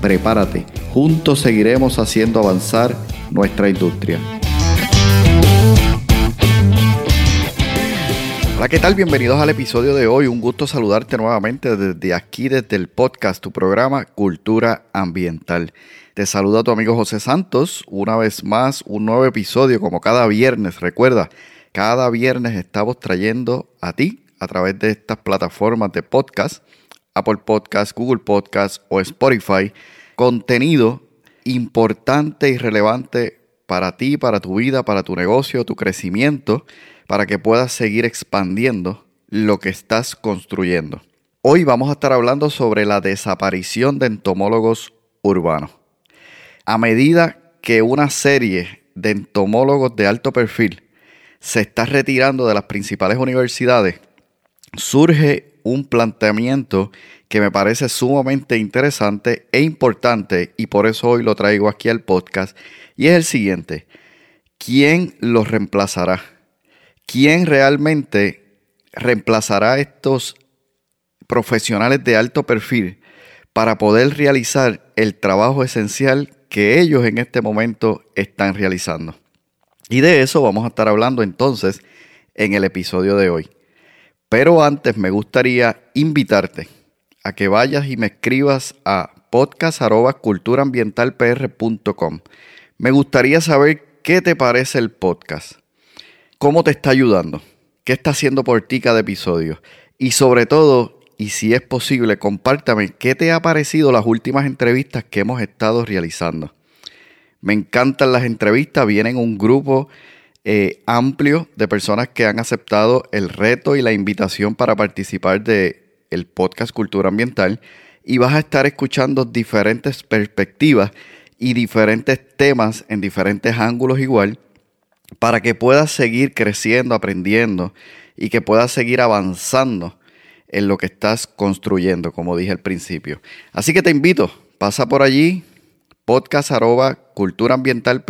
Prepárate, juntos seguiremos haciendo avanzar nuestra industria. Hola, ¿qué tal? Bienvenidos al episodio de hoy. Un gusto saludarte nuevamente desde aquí, desde el podcast, tu programa Cultura Ambiental. Te saluda tu amigo José Santos. Una vez más, un nuevo episodio como cada viernes. Recuerda, cada viernes estamos trayendo a ti, a través de estas plataformas de podcast, Apple Podcast, Google Podcast o Spotify, contenido importante y relevante para ti, para tu vida, para tu negocio, tu crecimiento para que puedas seguir expandiendo lo que estás construyendo. Hoy vamos a estar hablando sobre la desaparición de entomólogos urbanos. A medida que una serie de entomólogos de alto perfil se está retirando de las principales universidades, surge un planteamiento que me parece sumamente interesante e importante y por eso hoy lo traigo aquí al podcast y es el siguiente. ¿Quién los reemplazará? ¿quién realmente reemplazará a estos profesionales de alto perfil para poder realizar el trabajo esencial que ellos en este momento están realizando? Y de eso vamos a estar hablando entonces en el episodio de hoy. Pero antes me gustaría invitarte a que vayas y me escribas a podcast.culturaambientalpr.com. Me gustaría saber qué te parece el podcast cómo te está ayudando, qué está haciendo por ti cada episodio. Y sobre todo, y si es posible, compártame qué te ha parecido las últimas entrevistas que hemos estado realizando. Me encantan las entrevistas, vienen un grupo eh, amplio de personas que han aceptado el reto y la invitación para participar de el podcast Cultura Ambiental y vas a estar escuchando diferentes perspectivas y diferentes temas en diferentes ángulos igual para que puedas seguir creciendo, aprendiendo y que puedas seguir avanzando en lo que estás construyendo, como dije al principio. Así que te invito, pasa por allí, podcast arroba cultura ambiental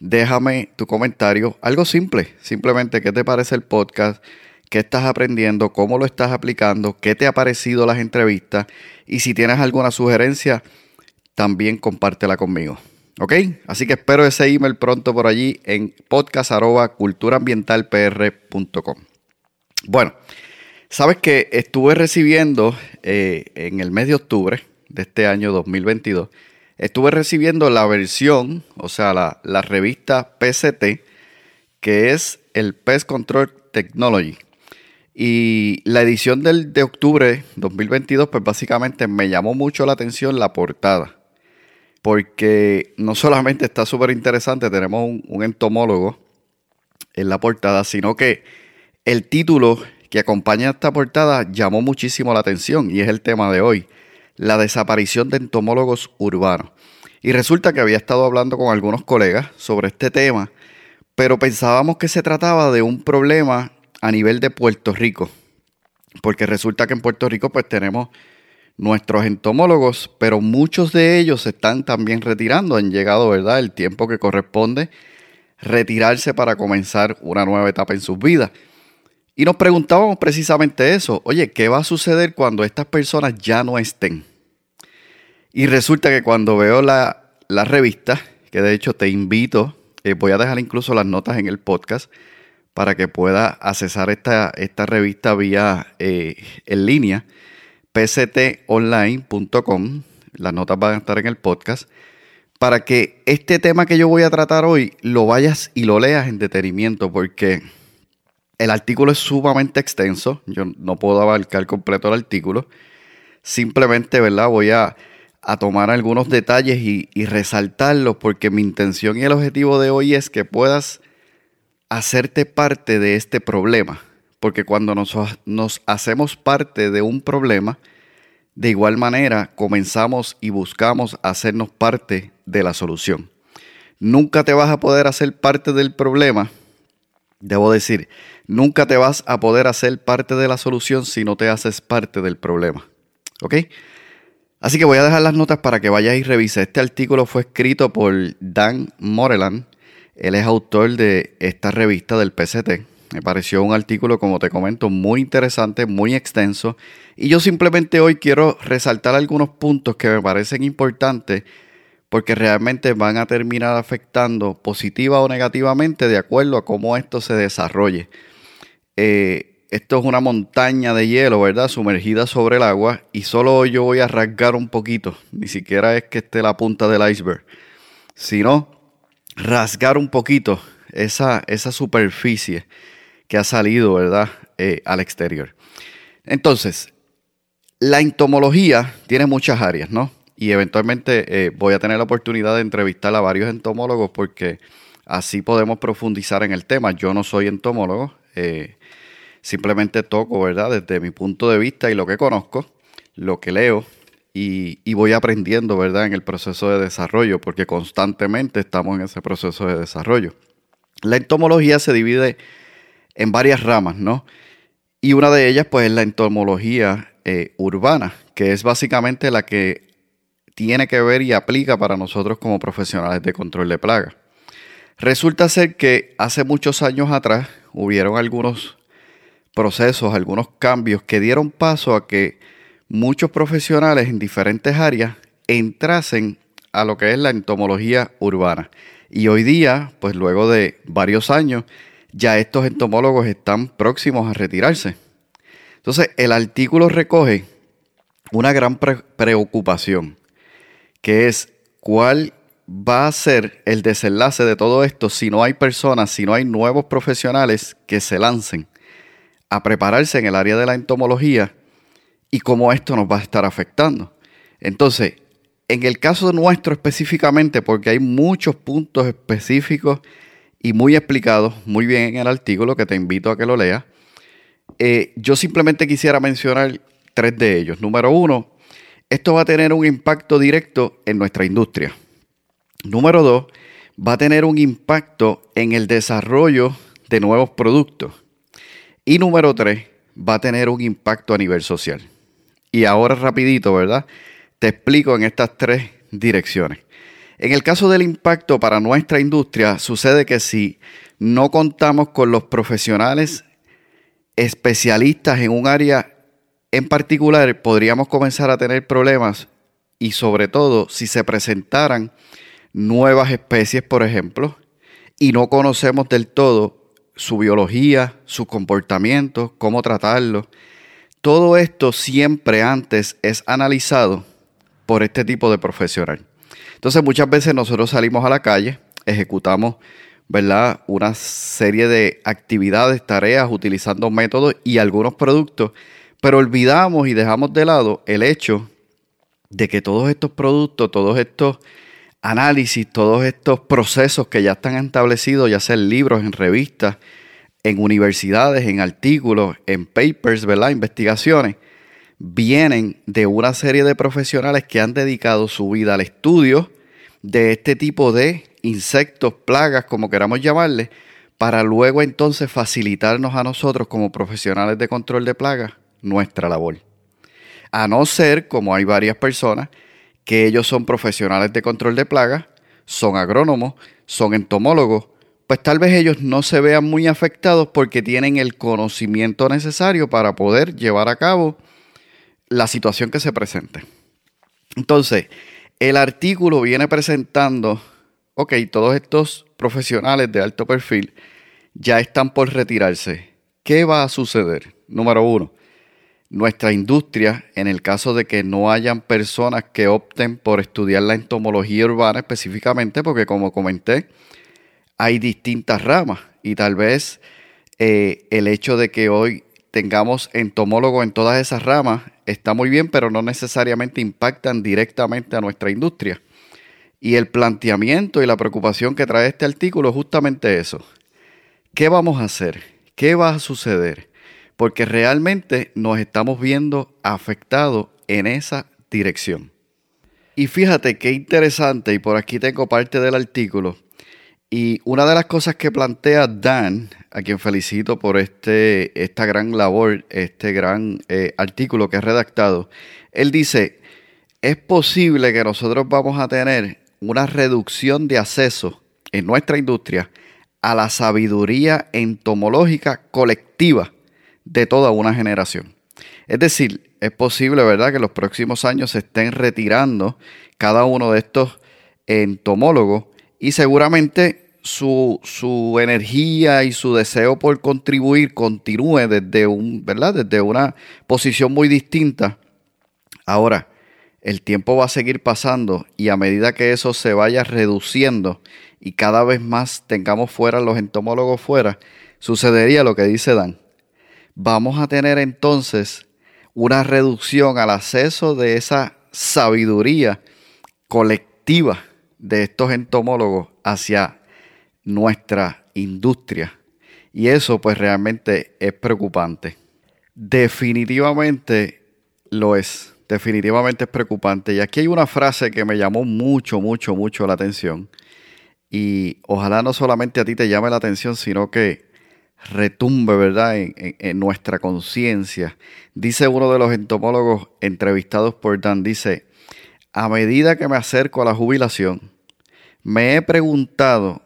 déjame tu comentario, algo simple, simplemente qué te parece el podcast, qué estás aprendiendo, cómo lo estás aplicando, qué te ha parecido las entrevistas y si tienes alguna sugerencia, también compártela conmigo. ¿Ok? Así que espero ese email pronto por allí en podcast.culturaambientalpr.com. Bueno, sabes que estuve recibiendo eh, en el mes de octubre de este año 2022, estuve recibiendo la versión, o sea, la, la revista PCT, que es el Pest Control Technology. Y la edición del, de octubre 2022, pues básicamente me llamó mucho la atención la portada porque no solamente está súper interesante, tenemos un, entomólogo en la portada, sino que el título que acompaña a esta portada llamó muchísimo la atención y es el tema de hoy, la desaparición de entomólogos urbanos. Y resulta que había estado hablando con algunos colegas sobre este tema, pero pensábamos que se trataba de un problema a nivel de Puerto Rico, porque resulta que en Puerto Rico pues tenemos nuestros entomólogos, pero muchos de ellos se están también retirando, han llegado, ¿verdad?, el tiempo que corresponde retirarse para comenzar una nueva etapa en sus vidas. Y nos preguntábamos precisamente eso, oye, ¿qué va a suceder cuando estas personas ya no estén? Y resulta que cuando veo la, la revista, que de hecho te invito, eh, voy a dejar incluso las notas en el podcast para que pueda accesar esta, esta revista vía eh, en línea pctonline.com. Las notas van a estar en el podcast. Para que este tema que yo voy a tratar hoy lo vayas y lo leas en detenimiento, porque el artículo es sumamente extenso. Yo no puedo abarcar completo el artículo. Simplemente, ¿verdad? Voy a, tomar algunos detalles y, resaltarlos, porque mi intención y el objetivo de hoy es que puedas hacerte parte de este problema porque cuando nos hacemos parte de un problema, de igual manera comenzamos y buscamos hacernos parte de la solución. Nunca te vas a poder hacer parte del problema. Debo decir, nunca te vas a poder hacer parte de la solución si no te haces parte del problema. ¿Ok? Así que voy a dejar las notas para que vayas y revises. Este artículo fue escrito por Dan Moreland. Él es autor de esta revista del PCT. Me pareció un artículo, como te comento, muy interesante, muy extenso. Y yo simplemente hoy quiero resaltar algunos puntos que me parecen importantes porque realmente van a terminar afectando positiva o negativamente de acuerdo a cómo esto se desarrolle. Eh, esto es una montaña de hielo, ¿verdad? Sumergida sobre el agua y solo yo voy a rasgar un poquito, ni siquiera es que esté la punta del iceberg, sino rasgar un poquito esa, esa superficie que ha salido, ¿verdad? Eh, al exterior. Entonces, la entomología tiene muchas áreas, ¿no? Y eventualmente eh, voy a tener la oportunidad de entrevistar a varios entomólogos porque así podemos profundizar en el tema. Yo no soy entomólogo, eh, simplemente toco, ¿verdad? Desde mi punto de vista y lo que conozco, lo que leo y, voy aprendiendo, ¿verdad? En el proceso de desarrollo porque constantemente estamos en ese proceso de desarrollo. La entomología se divide en varias ramas, ¿no? Y una de ellas, pues, es la entomología eh, urbana, que es básicamente la que tiene que ver y aplica para nosotros como profesionales de control de plagas. Resulta ser que hace muchos años atrás hubieron algunos procesos, algunos cambios que dieron paso a que muchos profesionales en diferentes áreas entrasen a lo que es la entomología urbana. Y hoy día, pues luego de varios años, ya estos entomólogos están próximos a retirarse. Entonces, el artículo recoge una gran preocupación que es cuál va a ser el desenlace de todo esto si no hay personas, si no hay nuevos profesionales que se lancen a prepararse en el área de la entomología y cómo esto nos va a estar afectando. Entonces, en el caso nuestro específicamente, porque hay muchos puntos específicos y muy explicados, muy bien en el artículo, que te invito a que lo leas, eh, yo simplemente quisiera mencionar tres de ellos. Número uno, esto va a tener un impacto directo en nuestra industria. Número dos, va a tener un impacto en el desarrollo de nuevos productos. Y número tres, va a tener un impacto a nivel social. Y ahora rapidito, ¿verdad? Te explico en estas tres direcciones. En el caso del impacto para nuestra industria, sucede que si no contamos con los profesionales especialistas en un área en particular, podríamos comenzar a tener problemas y sobre todo si se presentaran nuevas especies, por ejemplo, y no conocemos del todo su biología, su comportamiento, cómo tratarlo. Todo esto siempre antes es analizado por este tipo de profesional. Entonces muchas veces nosotros salimos a la calle, ejecutamos ¿verdad? una serie de actividades, tareas, utilizando métodos y algunos productos pero olvidamos y dejamos de lado el hecho de que todos estos productos, todos estos análisis, todos estos procesos que ya están establecidos, ya sea en libros, en revistas, en universidades, en artículos, en papers, ¿verdad? Investigaciones, vienen de una serie de profesionales que han dedicado su vida al estudio de este tipo de insectos, plagas, como queramos llamarle, para luego entonces facilitarnos a nosotros como profesionales de control de plagas nuestra labor. A no ser, como hay varias personas, que ellos son profesionales de control de plagas, son agrónomos, son entomólogos, pues tal vez ellos no se vean muy afectados porque tienen el conocimiento necesario para poder llevar a cabo la situación que se presente. Entonces, el artículo viene presentando, ok, todos estos profesionales de alto perfil ya están por retirarse. ¿Qué va a suceder? Número uno, nuestra industria en el caso de que no hayan personas que opten por estudiar la entomología urbana específicamente, porque como comenté, hay distintas ramas y tal vez eh, el hecho de que hoy tengamos entomólogos en todas esas ramas está muy bien, pero no necesariamente impactan directamente a nuestra industria. Y el planteamiento y la preocupación que trae este artículo es justamente eso. ¿Qué vamos a hacer? ¿Qué va a suceder? Porque realmente nos estamos viendo afectados en esa dirección. Y fíjate qué interesante, y por aquí tengo parte del artículo. Y una de las cosas que plantea Dan, a quien felicito por este, esta gran labor, este gran eh, artículo que ha redactado, él dice, es posible que nosotros vamos a tener una reducción de acceso en nuestra industria a la sabiduría entomológica colectiva de toda una generación. Es decir, es posible, ¿verdad?, que los próximos años se estén retirando cada uno de estos entomólogos y seguramente su, su, energía y su deseo por contribuir continúe desde, un, ¿verdad? desde una posición muy distinta. Ahora, el tiempo va a seguir pasando y a medida que eso se vaya reduciendo y cada vez más tengamos fuera los entomólogos fuera, sucedería lo que dice Dan. Vamos a tener entonces una reducción al acceso de esa sabiduría colectiva de estos entomólogos hacia nuestra industria. Y eso pues realmente es preocupante. Definitivamente lo es definitivamente es preocupante. Y aquí hay una frase que me llamó mucho, mucho, mucho la atención. Y ojalá no solamente a ti te llame la atención, sino que retumbe, ¿verdad?, en, nuestra conciencia. Dice uno de los entomólogos entrevistados por Dan, dice, a medida que me acerco a la jubilación, me he preguntado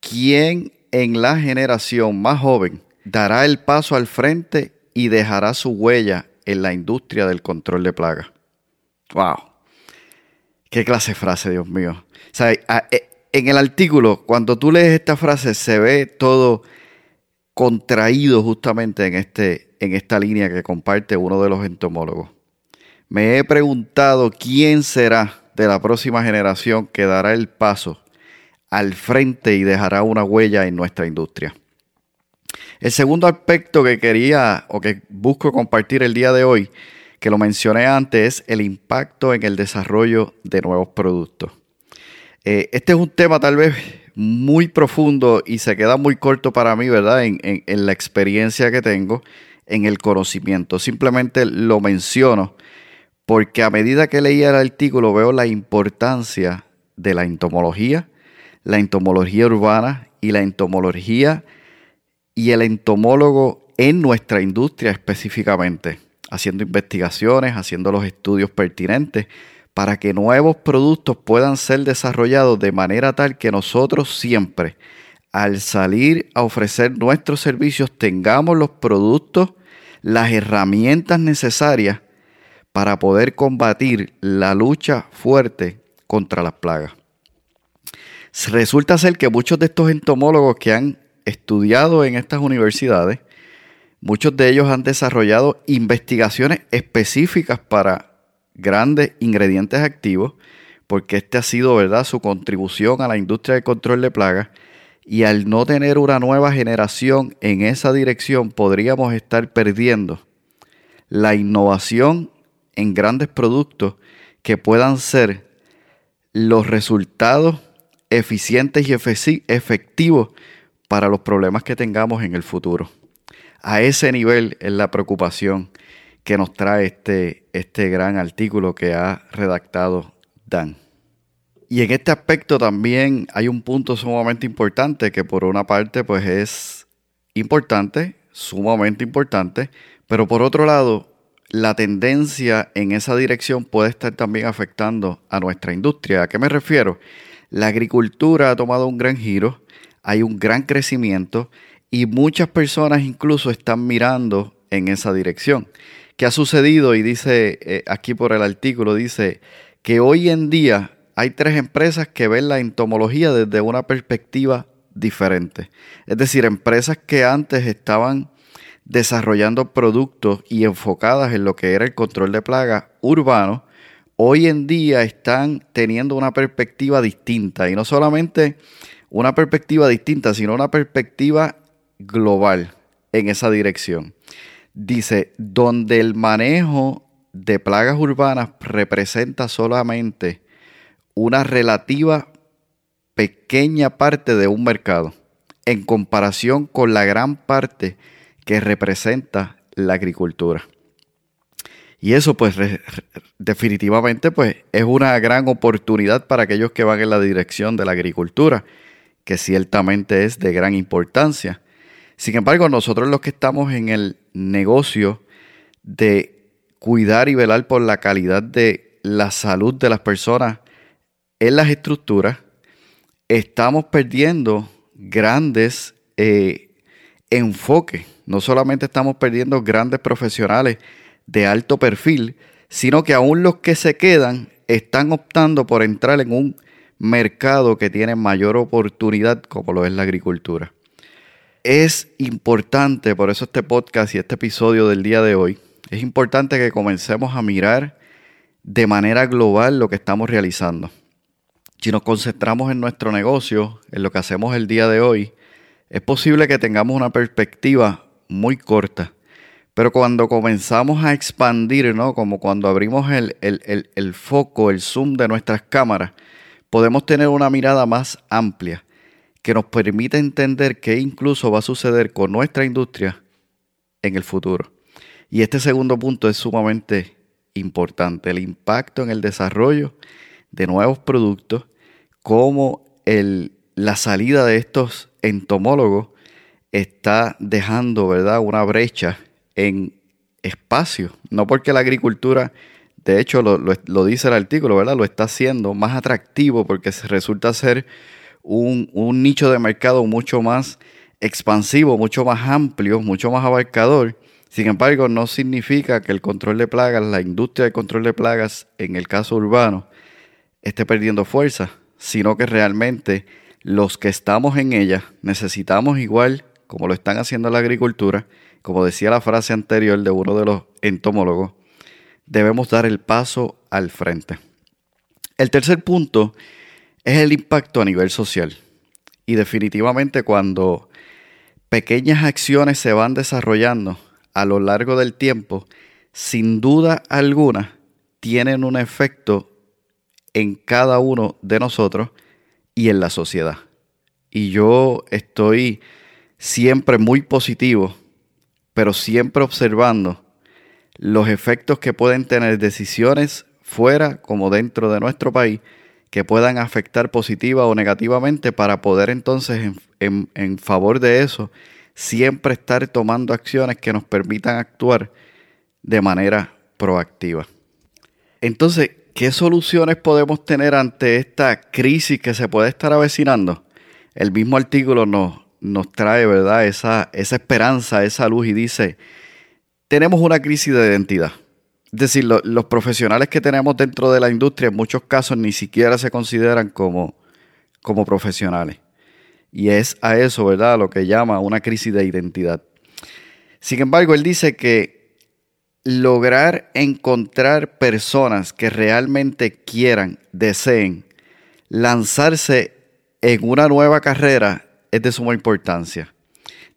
quién en la generación más joven dará el paso al frente y dejará su huella en la industria del control de plagas. ¡Wow! ¿Qué clase de frase, Dios mío? E, en el artículo, cuando tú lees esta frase, se ve todo contraído justamente en, este, en esta línea que comparte uno de los entomólogos. Me he preguntado quién será de la próxima generación que dará el paso al frente y dejará una huella en nuestra industria. El segundo aspecto que quería o que busco compartir el día de hoy, que lo mencioné antes, es el impacto en el desarrollo de nuevos productos. Eh, este es un tema tal vez muy profundo y se queda muy corto para mí, ¿verdad? En, la experiencia que tengo, en el conocimiento. Simplemente lo menciono porque a medida que leía el artículo veo la importancia de la entomología, la entomología urbana y la entomología y el entomólogo en nuestra industria específicamente, haciendo investigaciones, haciendo los estudios pertinentes para que nuevos productos puedan ser desarrollados de manera tal que nosotros siempre, al salir a ofrecer nuestros servicios, tengamos los productos, las herramientas necesarias para poder combatir la lucha fuerte contra las plagas. Resulta ser que muchos de estos entomólogos que han estudiado en estas universidades, muchos de ellos han desarrollado investigaciones específicas para grandes ingredientes activos, porque este ha sido, ¿verdad?, su contribución a la industria del control de plagas. Y al no tener una nueva generación en esa dirección, podríamos estar perdiendo la innovación en grandes productos que puedan ser los resultados eficientes y efectivos para los problemas que tengamos en el futuro. A ese nivel es la preocupación que nos trae este, este gran artículo que ha redactado Dan. Y en este aspecto también hay un punto sumamente importante que por una parte pues es importante, sumamente importante, pero por otro lado la tendencia en esa dirección puede estar también afectando a nuestra industria. ¿A qué me refiero? La agricultura ha tomado un gran giro, hay un gran crecimiento y muchas personas incluso están mirando en esa dirección. ¿Qué ha sucedido? Y dice eh, aquí por el artículo, dice que hoy en día hay tres empresas que ven la entomología desde una perspectiva diferente. Es decir, empresas que antes estaban desarrollando productos y enfocadas en lo que era el control de plagas urbano, hoy en día están teniendo una perspectiva distinta. Y no solamente una perspectiva distinta, sino una perspectiva global en esa dirección. Dice, donde el manejo de plagas urbanas representa solamente una relativa pequeña parte de un mercado en comparación con la gran parte que representa la agricultura. Y eso pues definitivamente pues es una gran oportunidad para aquellos que van en la dirección de la agricultura, que ciertamente es de gran importancia. Sin embargo, nosotros los que estamos en el negocio de cuidar y velar por la calidad de la salud de las personas en las estructuras, estamos perdiendo grandes eh, enfoques. No solamente estamos perdiendo grandes profesionales de alto perfil, sino que aún los que se quedan están optando por entrar en un mercado que tiene mayor oportunidad como lo es la agricultura. Es importante, por eso este podcast y este episodio del día de hoy, es importante que comencemos a mirar de manera global lo que estamos realizando. Si nos concentramos en nuestro negocio, en lo que hacemos el día de hoy, es posible que tengamos una perspectiva muy corta. Pero cuando comenzamos a expandir, ¿no? Como cuando abrimos el, el, foco, el zoom de nuestras cámaras, podemos tener una mirada más amplia que nos permite entender qué incluso va a suceder con nuestra industria en el futuro. Y este segundo punto es sumamente importante, el impacto en el desarrollo de nuevos productos, como el, la salida de estos entomólogos está dejando ¿verdad? una brecha en espacio, no porque la agricultura, de hecho lo, dice el artículo, ¿verdad? Lo está haciendo más atractivo porque resulta ser un, un nicho de mercado mucho más expansivo, mucho más amplio, mucho más abarcador. Sin embargo, no significa que el control de plagas, la industria de control de plagas, en el caso urbano, esté perdiendo fuerza, sino que realmente los que estamos en ella necesitamos igual, como lo están haciendo la agricultura, como decía la frase anterior de uno de los entomólogos, debemos dar el paso al frente. El tercer punto es el impacto a nivel social. Y definitivamente cuando pequeñas acciones se van desarrollando a lo largo del tiempo, sin duda alguna tienen un efecto en cada uno de nosotros y en la sociedad. Y yo estoy siempre muy positivo pero siempre observando los efectos que pueden tener decisiones fuera como dentro de nuestro país que puedan afectar positiva o negativamente para poder entonces en, favor de eso siempre estar tomando acciones que nos permitan actuar de manera proactiva. Entonces, ¿qué soluciones podemos tener ante esta crisis que se puede estar avecinando? El mismo artículo nos, nos trae, ¿verdad? Esa, esa esperanza, esa luz y dice, tenemos una crisis de identidad. Es decir, los profesionales que tenemos dentro de la industria en muchos casos ni siquiera se consideran como, como profesionales. Y es a eso, ¿verdad? Lo que llama una crisis de identidad. Sin embargo, él dice que lograr encontrar personas que realmente quieran, deseen lanzarse en una nueva carrera es de suma importancia.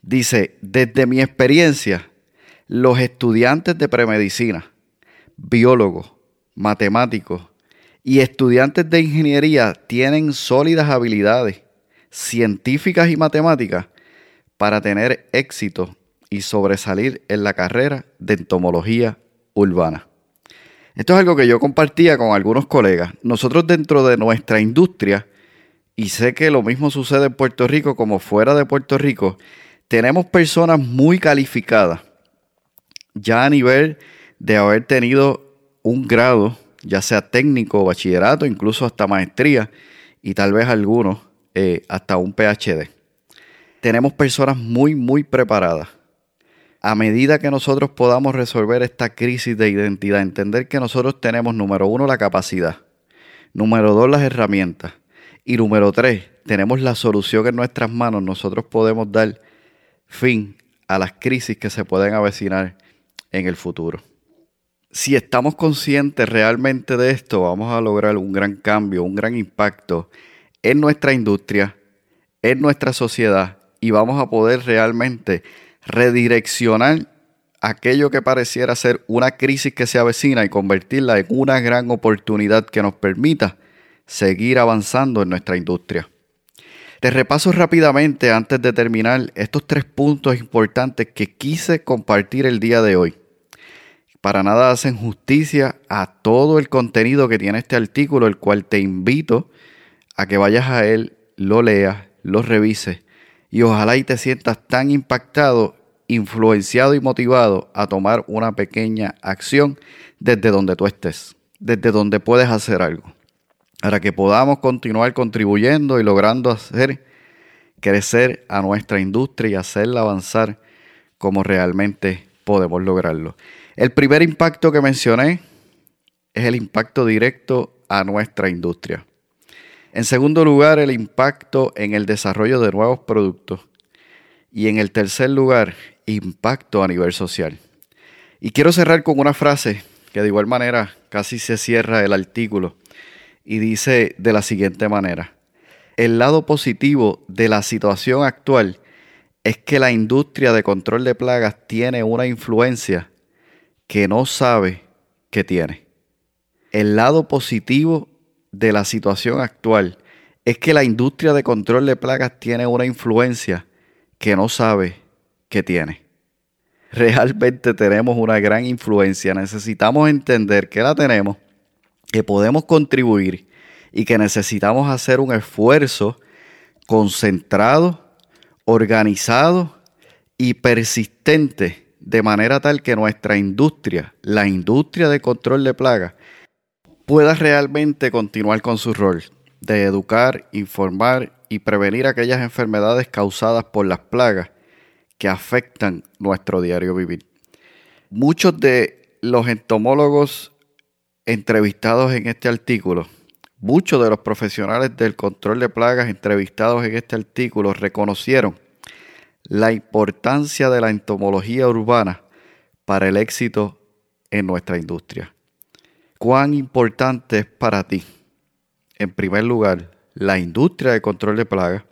Dice, desde mi experiencia, los estudiantes de premedicina, biólogos, matemáticos y estudiantes de ingeniería tienen sólidas habilidades científicas y matemáticas para tener éxito y sobresalir en la carrera de entomología urbana. Esto es algo que yo compartía con algunos colegas. Nosotros dentro de nuestra industria y sé que lo mismo sucede en Puerto Rico como fuera de Puerto Rico, tenemos personas muy calificadas, ya a nivel de haber tenido un grado, ya sea técnico, bachillerato, incluso hasta maestría, y tal vez algunos eh, hasta un PhD. Tenemos personas muy, muy preparadas. A medida que nosotros podamos resolver esta crisis de identidad, entender que nosotros tenemos, número uno, la capacidad, número dos, las herramientas, y número tres, tenemos la solución en nuestras manos. Nosotros podemos dar fin a las crisis que se pueden avecinar en el futuro. Si estamos conscientes realmente de esto, vamos a lograr un gran cambio, un gran impacto en nuestra industria, en nuestra sociedad y vamos a poder realmente redireccionar aquello que pareciera ser una crisis que se avecina y convertirla en una gran oportunidad que nos permita seguir avanzando en nuestra industria. Te repaso rápidamente antes de terminar estos tres puntos importantes que quise compartir el día de hoy. Para nada hacen justicia a todo el contenido que tiene este artículo, el cual te invito a que vayas a él, lo leas, lo revises y ojalá y te sientas tan impactado, influenciado y motivado a tomar una pequeña acción desde donde tú estés, desde donde puedes hacer algo, para que podamos continuar contribuyendo y logrando hacer crecer a nuestra industria y hacerla avanzar como realmente podemos lograrlo. El primer impacto que mencioné es el impacto directo a nuestra industria. En segundo lugar, el impacto en el desarrollo de nuevos productos. Y en el tercer lugar, impacto a nivel social. Y quiero cerrar con una frase que de igual manera casi se cierra el artículo y dice de la siguiente manera. El lado positivo de la situación actual es que la industria de control de plagas tiene una influencia que no sabe que tiene. El lado positivo de la situación actual es que la industria de control de plagas tiene una influencia que no sabe que tiene. Realmente tenemos una gran influencia. Necesitamos entender que la tenemos, que podemos contribuir y que necesitamos hacer un esfuerzo concentrado, organizado y persistente de manera tal que nuestra industria, la industria de control de plagas, pueda realmente continuar con su rol de educar, informar y prevenir aquellas enfermedades causadas por las plagas que afectan nuestro diario vivir. Muchos de los entomólogos entrevistados en este artículo, muchos de los profesionales del control de plagas entrevistados en este artículo reconocieron la importancia de la entomología urbana para el éxito en nuestra industria cuán importante es para ti, en primer lugar, la industria de control de plagas,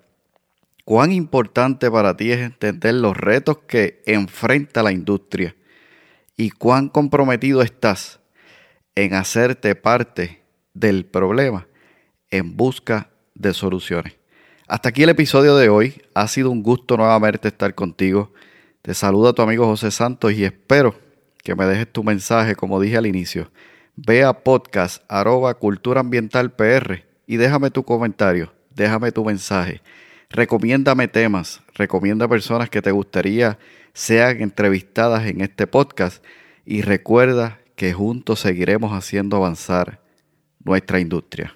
cuán importante para ti es entender los retos que enfrenta la industria y cuán comprometido estás en hacerte parte del problema en busca de soluciones. Hasta aquí el episodio de hoy. Ha sido un gusto nuevamente estar contigo. Te saluda tu amigo José Santos y espero que me dejes tu mensaje como dije al inicio Ve a podcast arroba cultura ambiental PR y déjame tu comentario, déjame tu mensaje. Recomiéndame temas, recomienda personas que te gustaría sean entrevistadas en este podcast y recuerda que juntos seguiremos haciendo avanzar nuestra industria.